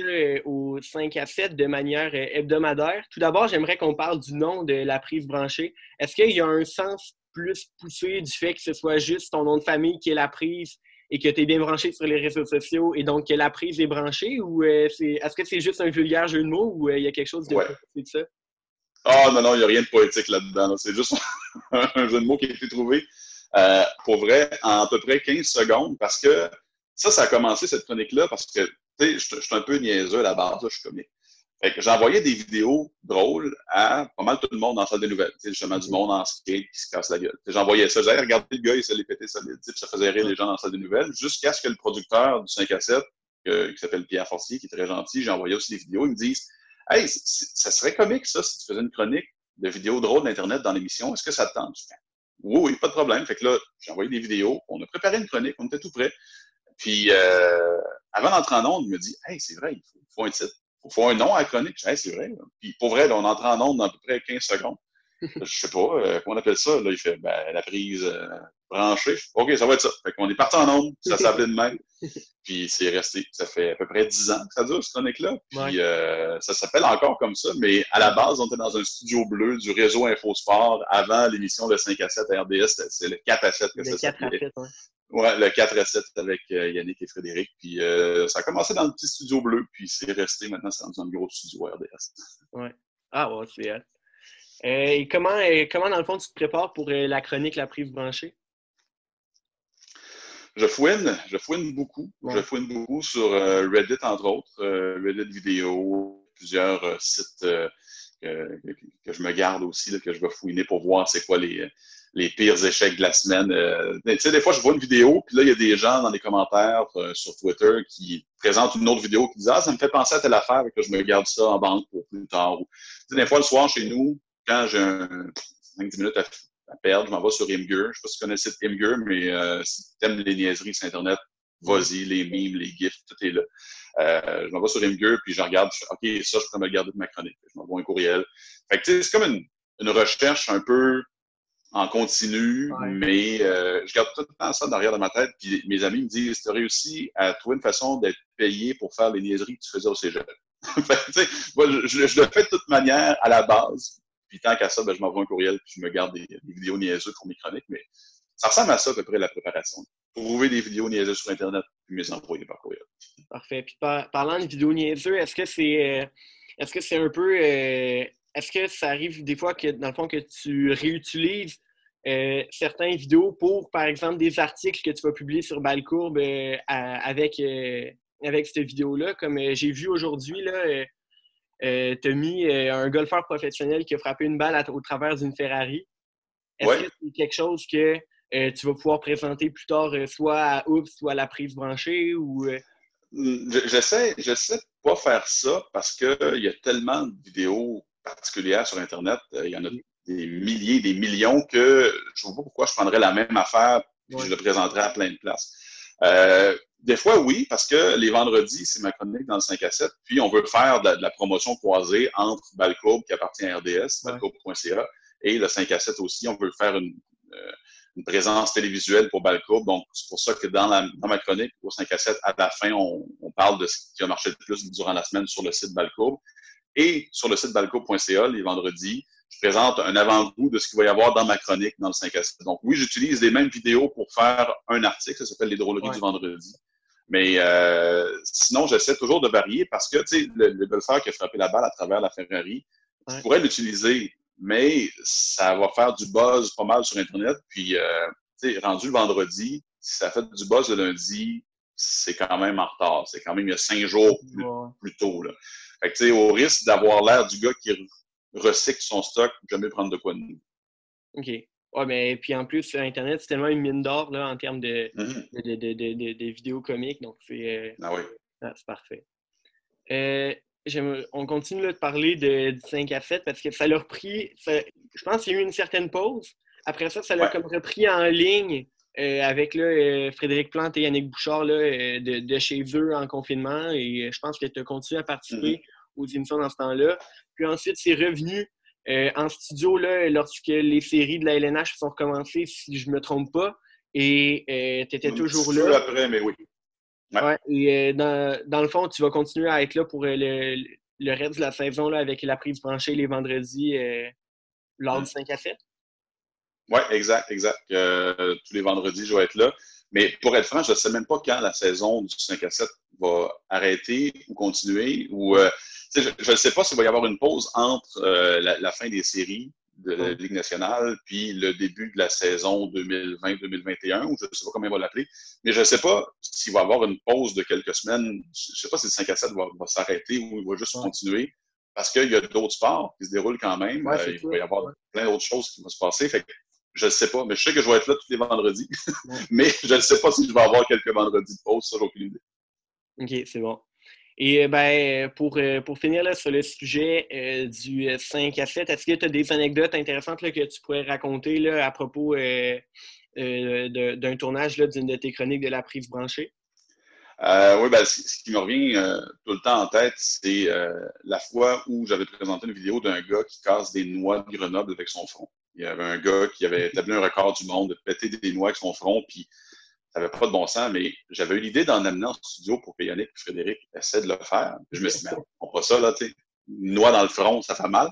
au au 5 à 7 de manière euh, hebdomadaire. Tout d'abord, j'aimerais qu'on parle du nom de la prise branchée. Est-ce qu'il y a un sens plus poussé du fait que ce soit juste ton nom de famille qui est la prise et que tu es bien branché sur les réseaux sociaux et donc que la prise est branchée ou euh, c'est, est-ce que c'est juste un vulgaire jeu de mots ou il y a quelque chose de plus de ça? Ah non, non, il n'y a rien de poétique là-dedans. C'est juste [laughs] un jeu de mots qui a été trouvé pour vrai en à peu près 15 secondes parce que ça, ça a commencé cette chronique-là parce que tu sais, je suis un peu niaiseux à la base, je suis comique. Fait que j'envoyais des vidéos drôles à pas mal tout le monde dans la salle des nouvelles. Tu sais, justement, du monde en skate qui se casse la gueule. J'envoyais ça. J'allais regarder le gars, il s'est les pété solide. Ça faisait rire les gens dans la salle des nouvelles. Jusqu'à ce que le producteur du 5 à 7, qui s'appelle Pierre Forcier, qui est très gentil, j'ai envoyé aussi des vidéos. Ils me disent Hey, ça serait comique, ça, si tu faisais une chronique de vidéos drôles d'Internet dans l'émission. Est-ce que ça te tente? oui, oui, pas de problème. Fait que là, j'ai envoyé des vidéos. On a préparé une chronique. On était tout prêt. Puis, euh, avant d'entrer en onde, il me dit Hey, c'est vrai, il faut, un titre. Faut un nom à la chronique. Hey, c'est vrai. Puis, pour vrai, on entre en onde dans à peu près 15 secondes. [laughs] je sais pas, euh, comment on appelle ça? Là, il fait ben, la prise euh, branchée. OK, ça va être ça. Fait qu'on est parti en onde, ça s'appelait de même. [laughs] Puis c'est resté. Ça fait à peu près 10 ans que ça dure, cette chronique-là. Puis euh, ça s'appelle encore comme ça, mais à la base, on était dans un studio bleu du réseau Infosport avant l'émission de 5 à 7 à RDS. C'est le 4 à 7 que ça s'appelait. Ouais, le 4 à 7 avec euh, Yannick et Frédéric. Puis euh, ça a commencé dans le petit studio bleu, puis c'est resté maintenant, c'est dans un gros studio RDS. Ouais. Ah ouais, c'est euh, et comment, comment, dans le fond, tu te prépares pour la chronique La prise branchée? Je fouine, je fouine beaucoup. Je fouine beaucoup sur Reddit, entre autres, Reddit vidéo, plusieurs sites que, que, je me garde aussi, que je vais fouiner pour voir c'est quoi les, les pires échecs de la semaine. Euh, tu sais, des fois, je vois une vidéo, puis là, il y a des gens dans les commentaires euh, sur Twitter qui présentent une autre vidéo qui disent Ah, ça me fait penser à telle affaire, que je me garde ça en banque pour plus tard. Tu sais, des fois, le soir, chez nous, quand j'ai 5-10 minutes à, perdre, je m'en vais sur Imgur. Je sais pas si tu connais le Imgur, mais euh, si tu aimes les niaiseries sur Internet, vas-y, les memes, les gifs, tout est là. je m'en vais sur Imgur, puis je regarde, je fais, OK, ça, je peux me garder de ma chronique. Je m'envoie un courriel. Fait que, c'est comme une, une recherche un peu en continu, mais euh, je garde tout le temps ça derrière de ma tête. Puis mes amis me disent Tu as réussi à trouver une façon d'être payé pour faire les niaiseries que tu faisais au cégep. [laughs] moi, je, le fais de toute manière à la base. Puis tant qu'à ça, ben, je m'envoie un courriel puis je me garde des, vidéos niaiseuses pour mes chroniques. Mais ça ressemble à ça à peu près la préparation. Trouver des vidéos niaiseuses sur Internet puis me les envoyer par courriel. Parfait. Puis parlant de vidéos niaiseuses, est-ce que c'est euh, est-ce que c'est un peu euh, est-ce que ça arrive des fois que, dans le fond, que tu réutilises euh, certaines vidéos pour, par exemple, des articles que tu vas publier sur Balcourbe euh, avec, euh, avec cette vidéo-là. Comme j'ai vu aujourd'hui, là, tu as mis un golfeur professionnel qui a frappé une balle au travers d'une Ferrari. Est-ce que c'est quelque chose que tu vas pouvoir présenter plus tard, soit à Oops, soit à la prise branchée? ou J'essaie, j'essaie de pas faire ça parce qu'il y a tellement de vidéos particulières sur Internet. Il y en a des milliers, des millions que je ne vois pas pourquoi je prendrais la même affaire et je le présenterais à plein de places. Euh, des fois, oui, parce que les vendredis, c'est ma chronique dans le 5 à 7, puis on veut faire de la, promotion croisée entre Balcourbe, qui appartient à RDS, balcourbe.ca, et le 5 à 7 aussi. On veut faire une, euh, une présence télévisuelle pour Balcourbe. Donc, c'est pour ça que dans, la, dans, ma chronique, au 5 à 7, à la fin, on, on, parle de ce qui a marché le plus durant la semaine sur le site Balcourbe. Et sur le site balcourbe.ca, les vendredis, je présente un avant-goût de ce qu'il va y avoir dans ma chronique dans le 5 à 7. Donc oui, j'utilise les mêmes vidéos pour faire un article, ça s'appelle Les drôleries du vendredi. Mais euh, sinon, j'essaie toujours de varier parce que, tu sais, le, golfeur qui a frappé la balle à travers la Ferrari, je pourrais l'utiliser, mais ça va faire du buzz pas mal sur Internet. Puis, euh, tu sais, rendu le vendredi, si ça fait du buzz le lundi, c'est quand même en retard. C'est quand même il y a cinq jours plus, tôt. Là. Fait que, tu sais, au risque d'avoir l'air du gars qui recycle son stock, jamais prendre de quoi de nous. OK. Ouais, mais puis en plus, Internet, c'est tellement une mine d'or là, en termes de, mm-hmm. de, de, vidéos comiques. Donc, c'est euh, ah oui. Ah, parfait. Euh, on continue de parler de, du 5 à 7 parce que ça l'a repris. je pense qu'il y a eu une certaine pause. Après ça, ça l'a comme repris en ligne euh, avec là, Frédéric Plante et Yannick Bouchard là, de, chez eux en confinement. Et je pense que tu as continué à participer mm-hmm. Aux émissions dans ce temps-là. Puis ensuite, c'est revenu euh, en studio là, lorsque les séries de la LNH sont recommencées, si je ne me trompe pas. Et euh, tu étais toujours là. après, mais oui. Ouais. et dans, dans, le fond, tu vas continuer à être là pour le, le reste de la saison là, avec la prise branchée les vendredis lors du 5 à 7? Oui, exact, exact. tous les vendredis, je vais être là. Mais pour être franc, je ne sais même pas quand la saison du 5 à 7 va arrêter ou continuer. Ou, euh, je ne sais pas s'il va y avoir une pause entre euh, la, fin des séries de la Ligue nationale puis le début de la saison 2020-2021, ou je ne sais pas comment on va l'appeler. Mais je ne sais pas s'il va y avoir une pause de quelques semaines. Je ne sais pas si le 5 à 7 va, s'arrêter ou il va juste continuer. Parce qu'il y a d'autres sports qui se déroulent quand même. Euh, il va y avoir plein d'autres choses qui vont se passer. Fait je ne sais pas, mais je sais que je vais être là tous les vendredis. [laughs] mais je ne sais pas si je vais avoir quelques vendredis de pause, ça, j'ai aucune idée. OK, c'est bon. Et euh, ben, pour, euh, pour finir là, sur le sujet euh, du 5 à 7, est-ce que tu as des anecdotes intéressantes là, que tu pourrais raconter là, à propos d'un tournage d'une de tes chroniques de la prise branchée? oui, ben, ce qui me revient tout le temps en tête, c'est la fois où j'avais présenté une vidéo d'un gars qui casse des noix de Grenoble avec son front. Il y avait un gars qui avait établi un record du monde de péter des noix avec son front, puis ça n'avait pas de bon sens, mais j'avais eu l'idée d'en amener en studio pour que Yannick et Frédéric essaient de le faire. je me suis dit, on pas ça, là, tu sais. Une noix dans le front, ça fait mal.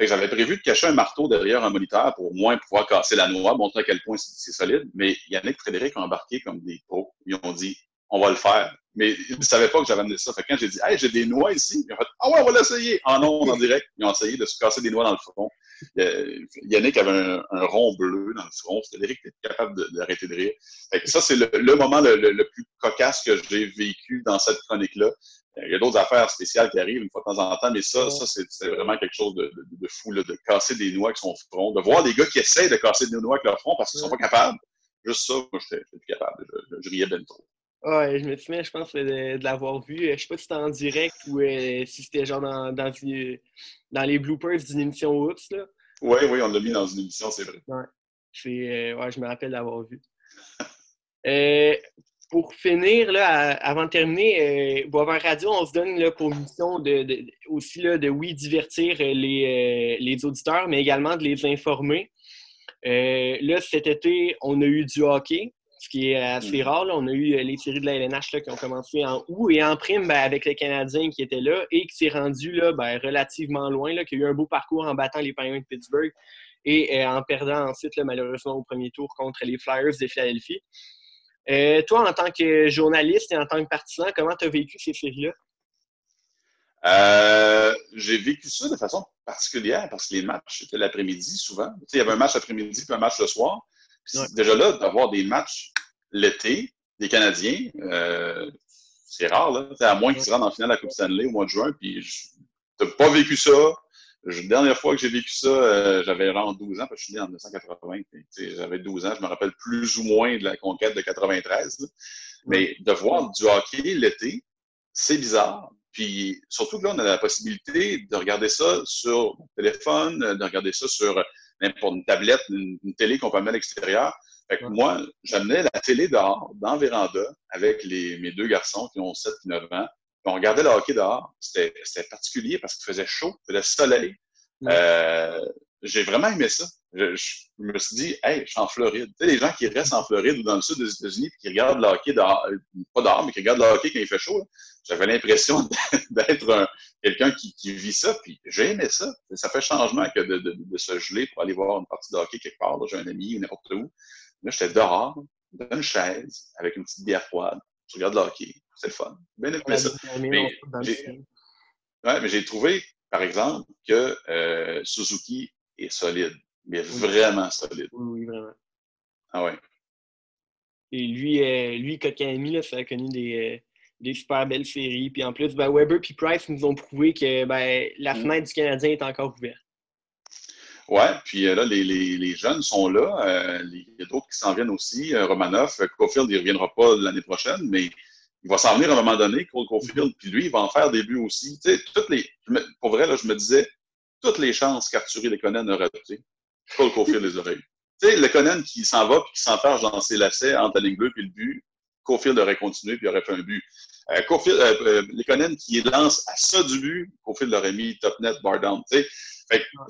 J'avais prévu de cacher un marteau derrière un moniteur pour au moins pouvoir casser la noix, montrer à quel point c'est solide. Mais Yannick et Frédéric ont embarqué comme des pros. Ils ont dit, on va le faire. Mais ils ne savaient pas que j'avais amené ça. Fait quand j'ai dit, hey, j'ai des noix ici, ils ont fait, ah ouais, on va l'essayer. En non, en direct, ils ont essayé de se casser des noix dans le front. Yannick avait un, rond bleu dans le front. Frédéric était capable d'arrêter de, rire. ça, c'est le, moment le, plus cocasse que j'ai vécu dans cette chronique-là. Il y a d'autres affaires spéciales qui arrivent une fois de temps en temps, mais ça, ça c'est vraiment quelque chose de, fou, de casser des noix avec son front, de voir des gars qui essaient de casser des noix avec leur front parce qu'ils ne sont pas capables. Juste ça, moi, je plus capable. Je, riais bien trop. Ouais, je me souviens, je pense, de, l'avoir vu. Je sais pas si c'était en direct ou euh, si c'était genre dans, dans, dans, les bloopers d'une émission Oups. Là. Oui, oui, on l'a mis dans une émission, c'est vrai. Ouais. Euh, ouais, je me rappelle d'avoir vu. [laughs] Euh, pour finir, là, avant de terminer, Boisvert Radio, on se donne là, pour mission de, aussi là, de, oui, divertir les, les, auditeurs, mais également de les informer. là, cet été, on a eu du hockey ce qui est assez mm. rare. On a eu euh, les séries de la LNH là, qui ont commencé en août et en prime ben, avec les Canadiens qui étaient là et qui s'est rendu là, ben, relativement loin, là, qui a eu un beau parcours en battant les Penguins de Pittsburgh et euh, en perdant ensuite malheureusement au premier tour contre les Flyers de Philadelphie. Euh, toi, en tant que journaliste et en tant que partisan, comment tu as vécu ces séries-là? j'ai vécu ça de façon particulière parce que les matchs, c'était l'après-midi souvent. il y avait un match l'après-midi puis un match le soir. Déjà là, d'avoir des matchs l'été, des Canadiens, euh, c'est rare, là. à moins qu'ils se rendent en finale à la Coupe Stanley au mois de juin, puis je n'ai pas vécu ça. La dernière fois que j'ai vécu ça, euh, j'avais vraiment 12 ans, parce que je suis né en 1980. J'avais 12 ans, je me rappelle plus ou moins de la conquête de 93. Mais de voir du hockey l'été, c'est bizarre. Puis surtout que là, on a la possibilité de regarder ça sur mon téléphone, de regarder ça sur pour une tablette, une, télé qu'on peut mettre à l'extérieur. Fait que moi, j'amenais la télé dehors, dans la véranda, avec les, mes deux garçons qui ont 7 et 9 ans. on regardait le hockey dehors. C'était particulier parce qu'il faisait chaud, il faisait soleil. Euh, j'ai vraiment aimé ça. Je, me suis dit, hey, je suis en Floride. Tu sais, les gens qui restent en Floride ou dans le sud des États-Unis et qui regardent le hockey dehors, euh, pas dehors, mais qui regardent le hockey quand il fait chaud, j'avais l'impression [laughs] d'être quelqu'un qui, vit ça. Puis j'ai aimé ça. Ça fait changement que de, se geler pour aller voir une partie de hockey quelque part. J'ai un ami ou n'importe où. Là, j'étais dehors, dans une chaise, avec une petite bière froide. Je regarde le hockey. C'est le fun. Bien aimé ça. Mais j'ai trouvé par exemple, que euh, Suzuki est solide, mais vraiment solide. Oui, vraiment. Ah ouais. Et lui, euh, lui Kotkaniemi, ça a connu des, euh, des, super belles séries. Puis en plus, ben, Weber et Price nous ont prouvé que ben, la mm. fenêtre du Canadien est encore ouverte. Ouais, puis là, les, les, les, jeunes sont là. il y a d'autres qui s'en viennent aussi. Romanov, Caulfield, il ne reviendra pas l'année prochaine, mais il va s'en venir à un moment donné, Cole Caulfield, puis lui, il va en faire des buts aussi. Tu sais, toutes les, pour vrai, là, je me disais, toutes les chances qu'Arthurie Lekonen aurait été, Cole Caulfield les aurait eues. Tu sais, Lekonen qui s'en va puis qui s'enfarge dans ses lacets entre la ligne bleue puis le but, Caulfield aurait continué puis aurait fait un but. Euh, euh, euh Lekonen qui lance à ça du but, Caulfield l'aurait mis top net, bar down. Tu sais,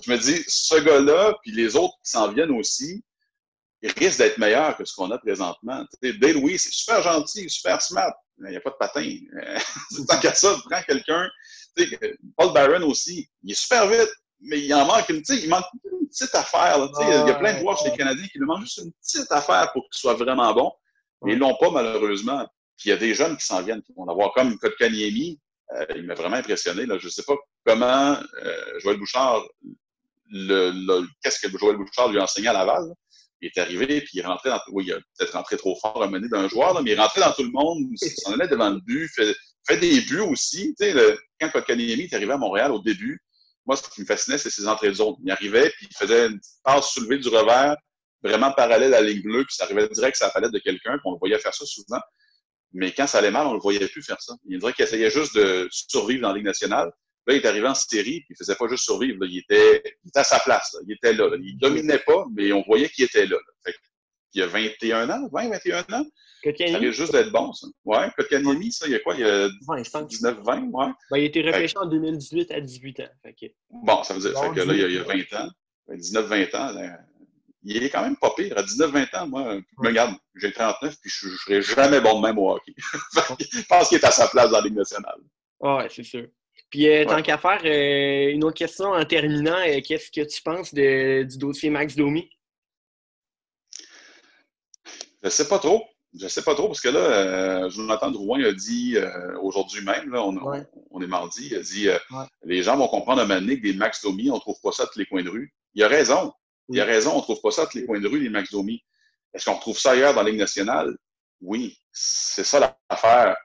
je me dis, ce gars-là, puis les autres qui s'en viennent aussi, il risque d'être meilleur que ce qu'on a présentement. Dale oui, c'est super gentil, super smart, mais il n'y a pas de patin. [laughs] Tant qu'à ça, prends quelqu'un. Paul Barron aussi, il est super vite, mais il en manque une, il manque une petite affaire. Là, il y a plein de joueurs chez les Canadiens qui lui manquent juste une petite affaire pour qu'il soit vraiment bon. Mais ils l'ont pas, malheureusement. Puis il y a des jeunes qui s'en viennent, qui vont avoir comme Kotkaniemi. Euh, il m'a vraiment impressionné. Là. Je ne sais pas comment euh, Joël Bouchard, le, qu'est-ce que Joël Bouchard lui a enseigné à Laval. Il est arrivé, puis il est rentré dans. Oui, il a peut-être rentré trop fort à mener d'un joueur, là, mais il est rentré dans tout le monde, il s'en allait devant le but, fait, fait des buts aussi. Tu sais, le, quand Kotkaniemi est arrivé à Montréal au début, moi, ce qui me fascinait, c'est ses entrées de zone. Il arrivait, puis il faisait une passe soulevée du revers, vraiment parallèle à la ligne bleue, puis ça arrivait direct sur la palette de quelqu'un, puis on le voyait faire ça souvent. Mais quand ça allait mal, on le voyait plus faire ça. Il dirait qu'il essayait juste de survivre dans la Ligue nationale. Là, il est arrivé en série, puis il faisait pas juste survivre. Il, était, à sa place. Il était là, Il dominait pas, mais on voyait qu'il était là. Il y a 21 ans, 20, 21 ans. Ça risque juste d'être bon, ça. Ouais, Kotkaniemi, ça, il y a quoi? Il y a 19, 20, ouais. Ben, il a été repêché en 2018 à 18 ans. Bon, ça veut dire que là, il y, a, 20 ans. 19-20 ans, il est quand même pas pire. À 19-20 ans, moi, je regarde, j'ai 39, puis je ne serai jamais bon de même au hockey. [laughs] je pense qu'il est à sa place dans la Ligue nationale. Oui, c'est sûr. Puis, euh, tant qu'à faire, euh, une autre question en terminant, euh, qu'est-ce que tu penses du dossier Max Domi? Je ne sais pas trop. Je ne sais pas trop, parce que là, Jonathan Drouin a dit aujourd'hui même, là, on, est mardi, il a dit les gens vont comprendre à que des Max Domi, on ne trouve pas ça à tous les coins de rue. Il a raison. Il a raison, on ne trouve pas ça à tous les coins de rue, les Max Domi. Est-ce qu'on retrouve ça ailleurs dans la Ligue nationale? Oui, c'est ça l'affaire.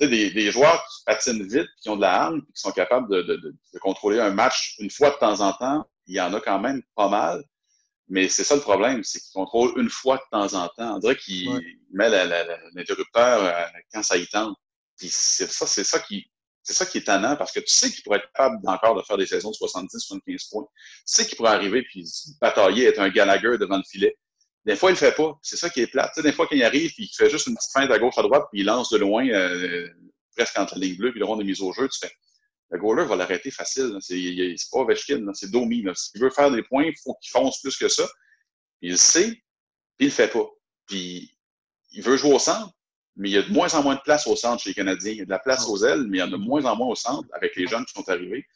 Tu sais, des, des, joueurs qui patinent vite, qui ont de la hargne, qui sont capables de, de, de, contrôler un match une fois de temps en temps, il y en a quand même pas mal. Mais c'est ça le problème, c'est qu'ils contrôlent une fois de temps en temps. On dirait qu'il met l'interrupteur euh, quand ça y tente. Puis c'est ça, c'est ça qui, c'est ça qui est tannant parce que tu sais qu'il pourrait être capable encore de faire des saisons de 70-75 points. Tu sais qu'il pourrait arriver puis batailler, être un Gallagher devant le filet. Des fois, il le fait pas. C'est ça qui est plate. Tu sais, des fois, quand il arrive puis il fait juste une petite feinte à gauche, à droite, puis il lance de loin, euh, presque entre la ligne bleue puis le rond de mise au jeu, tu fais. Le goaler va l'arrêter facile. C'est pas Ovechkin, c'est Domi. S'il veut faire des points, il faut qu'il fonce plus que ça. il le sait, puis il le fait pas. Puis il veut jouer au centre, mais il y a de moins en moins de place au centre chez les Canadiens. Il y a de la place aux ailes, mais il y en a de moins en moins au centre avec les jeunes qui sont arrivés.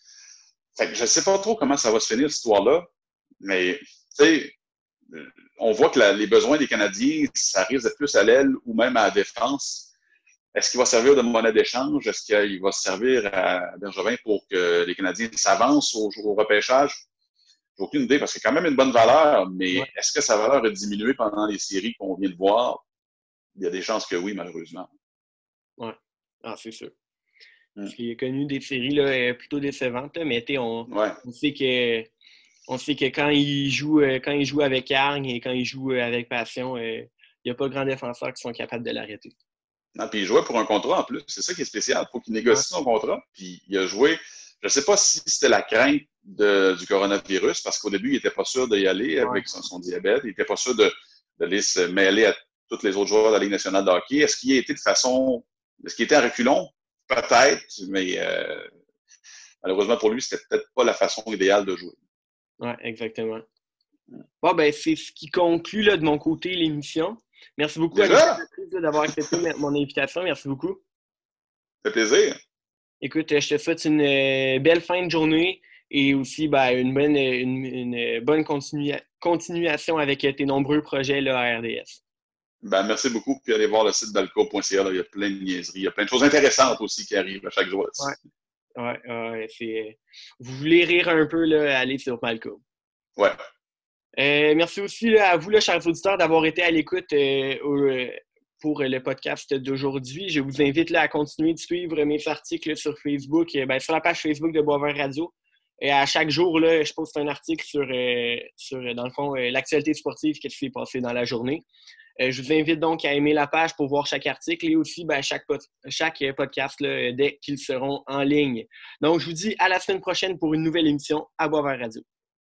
Je ne sais pas trop comment ça va se finir, cette histoire-là, mais sais, on voit que les besoins des Canadiens, ça risque d'être plus à l'aile ou même à la défense. Est-ce qu'il va servir de monnaie d'échange? Est-ce qu'il va servir à Bergevin pour que les Canadiens s'avancent au, au repêchage? J'ai aucune idée parce que c'est quand même une bonne valeur, mais est-ce que sa valeur a diminué pendant les séries qu'on vient de voir? il y a des chances que oui, malheureusement. Oui, ah, c'est sûr. Mmh. J'ai connu des séries là, euh, plutôt décevantes, mais on, on, sait que on sait que quand il joue euh, quand il joue avec hargne et quand il joue euh, avec passion, il n'y a pas grand défenseurs qui sont capables de l'arrêter. Non, puis il jouait pour un contrat en plus. C'est ça qui est spécial. Il faut qu'il négocie son contrat. Puis il a joué. Je ne sais pas si c'était la crainte du coronavirus, parce qu'au début, il n'était pas sûr d'y aller avec son, diabète. Il n'était pas sûr de, d'aller se mêler à tous les autres joueurs de la Ligue nationale de hockey. Est-ce qu'il a été de façon. Est-ce qu'il était à reculons? Peut-être, mais euh, malheureusement pour lui, c'était peut-être pas la façon idéale de jouer. Oui, exactement. Bon, ben, c'est ce qui conclut là, de mon côté l'émission. Merci beaucoup d'avoir accepté mon invitation. Merci beaucoup. Ça fait plaisir. Écoute, je te souhaite une euh, belle fin de journée et aussi ben, une bonne, une, bonne continuation avec tes nombreux projets là, à RDS. Ben, merci beaucoup. Puis allez voir le site d'alco.ca. Il y a plein de niaiseries. Il y a plein de choses intéressantes aussi qui arrivent à chaque jour. Ouais, ouais, Vous voulez rire un peu, là, allez sur Malco. Ouais. Euh, merci aussi à vous, chers auditeurs, d'avoir été à l'écoute euh, euh, pour le podcast d'aujourd'hui. Je vous invite à continuer de suivre mes articles sur Facebook, ben, sur la page Facebook de Boisvert Radio. Et à chaque jour, je poste un article sur, dans le fond, l'actualité sportive qui s'est passée dans la journée. Je vous invite donc à aimer la page pour voir chaque article et aussi ben, chaque, chaque podcast dès qu'ils seront en ligne. Donc, je vous dis à la semaine prochaine pour une nouvelle émission à Boisvert Radio.